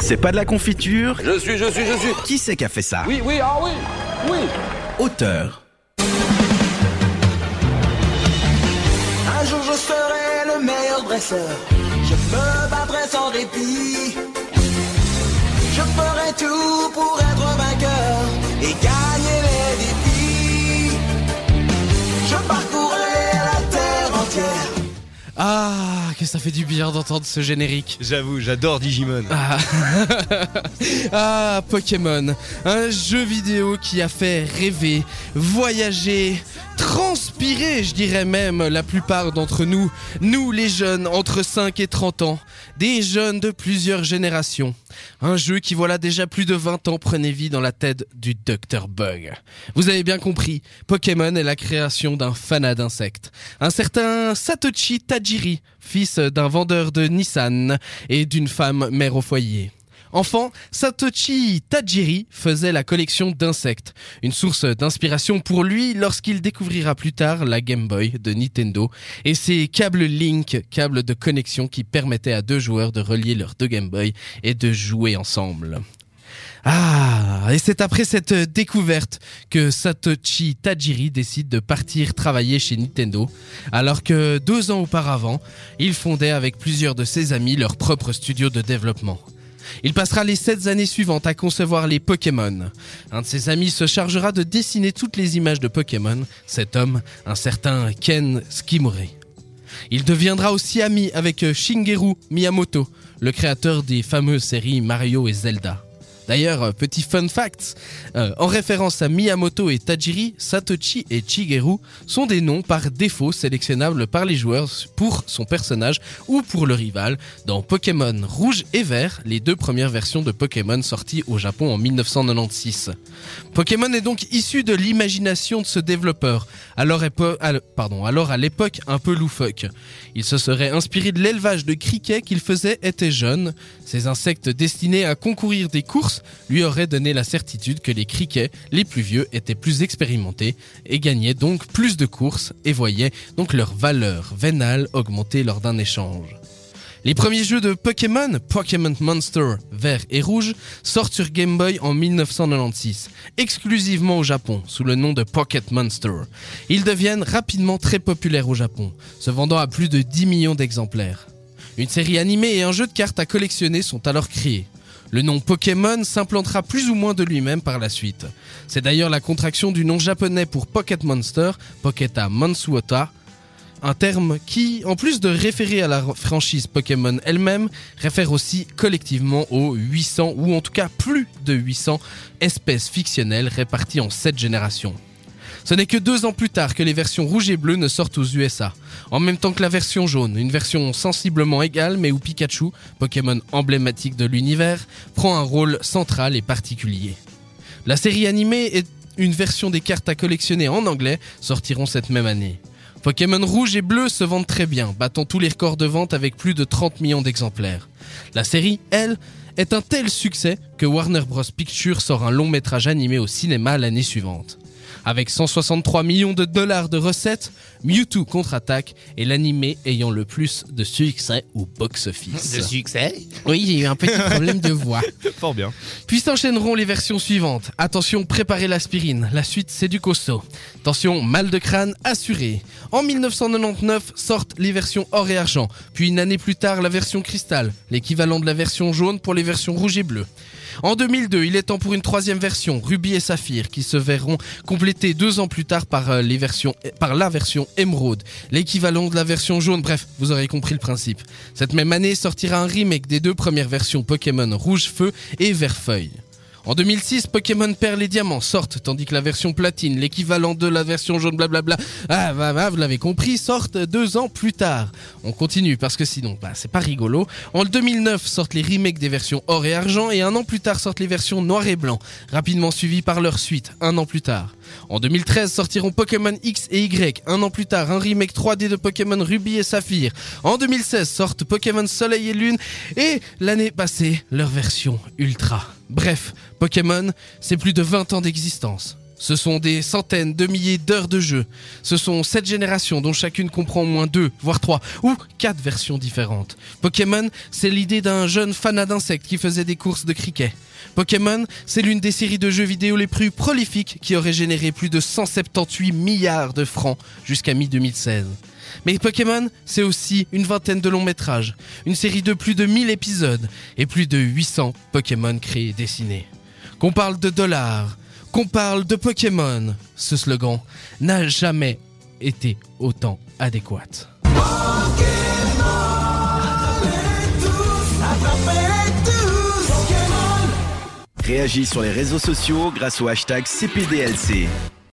C'est pas de la confiture Je suis, je suis, je suis. Qui c'est qui a fait ça Oui, oui, ah oui, oui. Auteur. Un jour je serai le meilleur dresseur. Je me battrai sans répit. Je ferai tout pour être vainqueur et gagner les que ça fait du bien d'entendre ce générique. J'avoue, j'adore Digimon. Ah. ah, Pokémon, un jeu vidéo qui a fait rêver, voyager, transpirer, je dirais même, la plupart d'entre nous, nous les jeunes entre 5 et 30 ans, des jeunes de plusieurs générations. Un jeu qui voilà déjà plus de 20 ans prenait vie dans la tête du Dr Bug. Vous avez bien compris, Pokémon est la création d'un fanat d'insectes. Un certain Satoshi Tajiri, fils d'un vendeur de Nissan et d'une femme mère au foyer. Enfant, Satoshi Tajiri faisait la collection d'insectes, une source d'inspiration pour lui lorsqu'il découvrira plus tard la Game Boy de Nintendo et ses câbles Link, câbles de connexion qui permettaient à deux joueurs de relier leurs deux Game Boy et de jouer ensemble. Ah, et c'est après cette découverte que Satoshi Tajiri décide de partir travailler chez Nintendo, alors que deux ans auparavant, il fondait avec plusieurs de ses amis leur propre studio de développement. Il passera les sept années suivantes à concevoir les Pokémon. Un de ses amis se chargera de dessiner toutes les images de Pokémon, cet homme, un certain Ken Skimore. Il deviendra aussi ami avec Shigeru Miyamoto, le créateur des fameuses séries Mario et Zelda. D'ailleurs, euh, petit fun fact, euh, en référence à Miyamoto et Tajiri, Satoshi et Shigeru sont des noms par défaut sélectionnables par les joueurs pour son personnage ou pour le rival dans Pokémon Rouge et Vert, les deux premières versions de Pokémon sorties au Japon en 1996. Pokémon est donc issu de l'imagination de ce développeur, alors, alors à l'époque un peu loufoque. Il se serait inspiré de l'élevage de criquets qu'il faisait était jeune. Ces insectes destinés à concourir des courses lui auraient donné la certitude que les criquets, les plus vieux, étaient plus expérimentés et gagnaient donc plus de courses et voyaient donc leur valeur vénale augmenter lors d'un échange. Les premiers jeux de Pokémon, Pokémon Monster vert et rouge, sortent sur Game Boy en 1996, exclusivement au Japon, sous le nom de Pocket Monster. Ils deviennent rapidement très populaires au Japon, se vendant à plus de 10 millions d'exemplaires. Une série animée et un jeu de cartes à collectionner sont alors créés. Le nom Pokémon s'implantera plus ou moins de lui-même par la suite. C'est d'ailleurs la contraction du nom japonais pour Pocket Monster, Pocketa Mansuota, un terme qui, en plus de référer à la franchise Pokémon elle-même, réfère aussi collectivement aux 800 ou en tout cas plus de 800 espèces fictionnelles réparties en 7 générations. Ce n'est que deux ans plus tard que les versions rouge et bleu ne sortent aux USA, en même temps que la version jaune, une version sensiblement égale mais où Pikachu, Pokémon emblématique de l'univers, prend un rôle central et particulier. La série animée et une version des cartes à collectionner en anglais sortiront cette même année. Pokémon rouge et bleu se vendent très bien, battant tous les records de vente avec plus de 30 millions d'exemplaires. La série, elle, est un tel succès que Warner Bros. Pictures sort un long métrage animé au cinéma l'année suivante. Avec 163 millions de dollars de recettes, Mewtwo contre-attaque est l'animé ayant le plus de succès au box-office. succès? Oui, j'ai eu un petit problème de voix. Fort bien. Puis s'enchaîneront les versions suivantes. Attention, préparez l'aspirine. La suite, c'est du costaud. Attention, mal de crâne assuré. En 1999 sortent les versions or et argent. Puis une année plus tard, la version cristal, l'équivalent de la version jaune pour les versions rouge et bleu. En 2002, il est temps pour une troisième version, Ruby et Saphir, qui se verront complétées deux ans plus tard par, euh, les versions, par la version Emerald, l'équivalent de la version jaune. Bref, vous aurez compris le principe. Cette même année sortira un remake des deux premières versions Pokémon Rouge Feu et Vert Feuille. En 2006, Pokémon Perle et Diamant sortent, tandis que la version platine, l'équivalent de la version jaune, blablabla, ah, bah, bah, vous l'avez compris, sortent deux ans plus tard. On continue parce que sinon, bah, c'est pas rigolo. En 2009 sortent les remakes des versions or et argent et un an plus tard sortent les versions noir et blanc, rapidement suivies par leur suite, un an plus tard. En 2013 sortiront Pokémon X et Y, un an plus tard un remake 3D de Pokémon Ruby et Saphir. En 2016 sortent Pokémon Soleil et Lune et l'année passée leur version Ultra. Bref, Pokémon, c'est plus de 20 ans d'existence. Ce sont des centaines de milliers d'heures de jeu. Ce sont sept générations dont chacune comprend au moins deux, voire trois, ou quatre versions différentes. Pokémon, c'est l'idée d'un jeune fanat d'insectes qui faisait des courses de cricket. Pokémon, c'est l'une des séries de jeux vidéo les plus prolifiques qui aurait généré plus de 178 milliards de francs jusqu'à mi-2016. Mais Pokémon, c'est aussi une vingtaine de longs métrages, une série de plus de 1000 épisodes et plus de 800 Pokémon créés et dessinés. Qu'on parle de dollars, qu'on parle de Pokémon, ce slogan n'a jamais été autant adéquat. Réagis sur les réseaux sociaux grâce au hashtag CPDLC.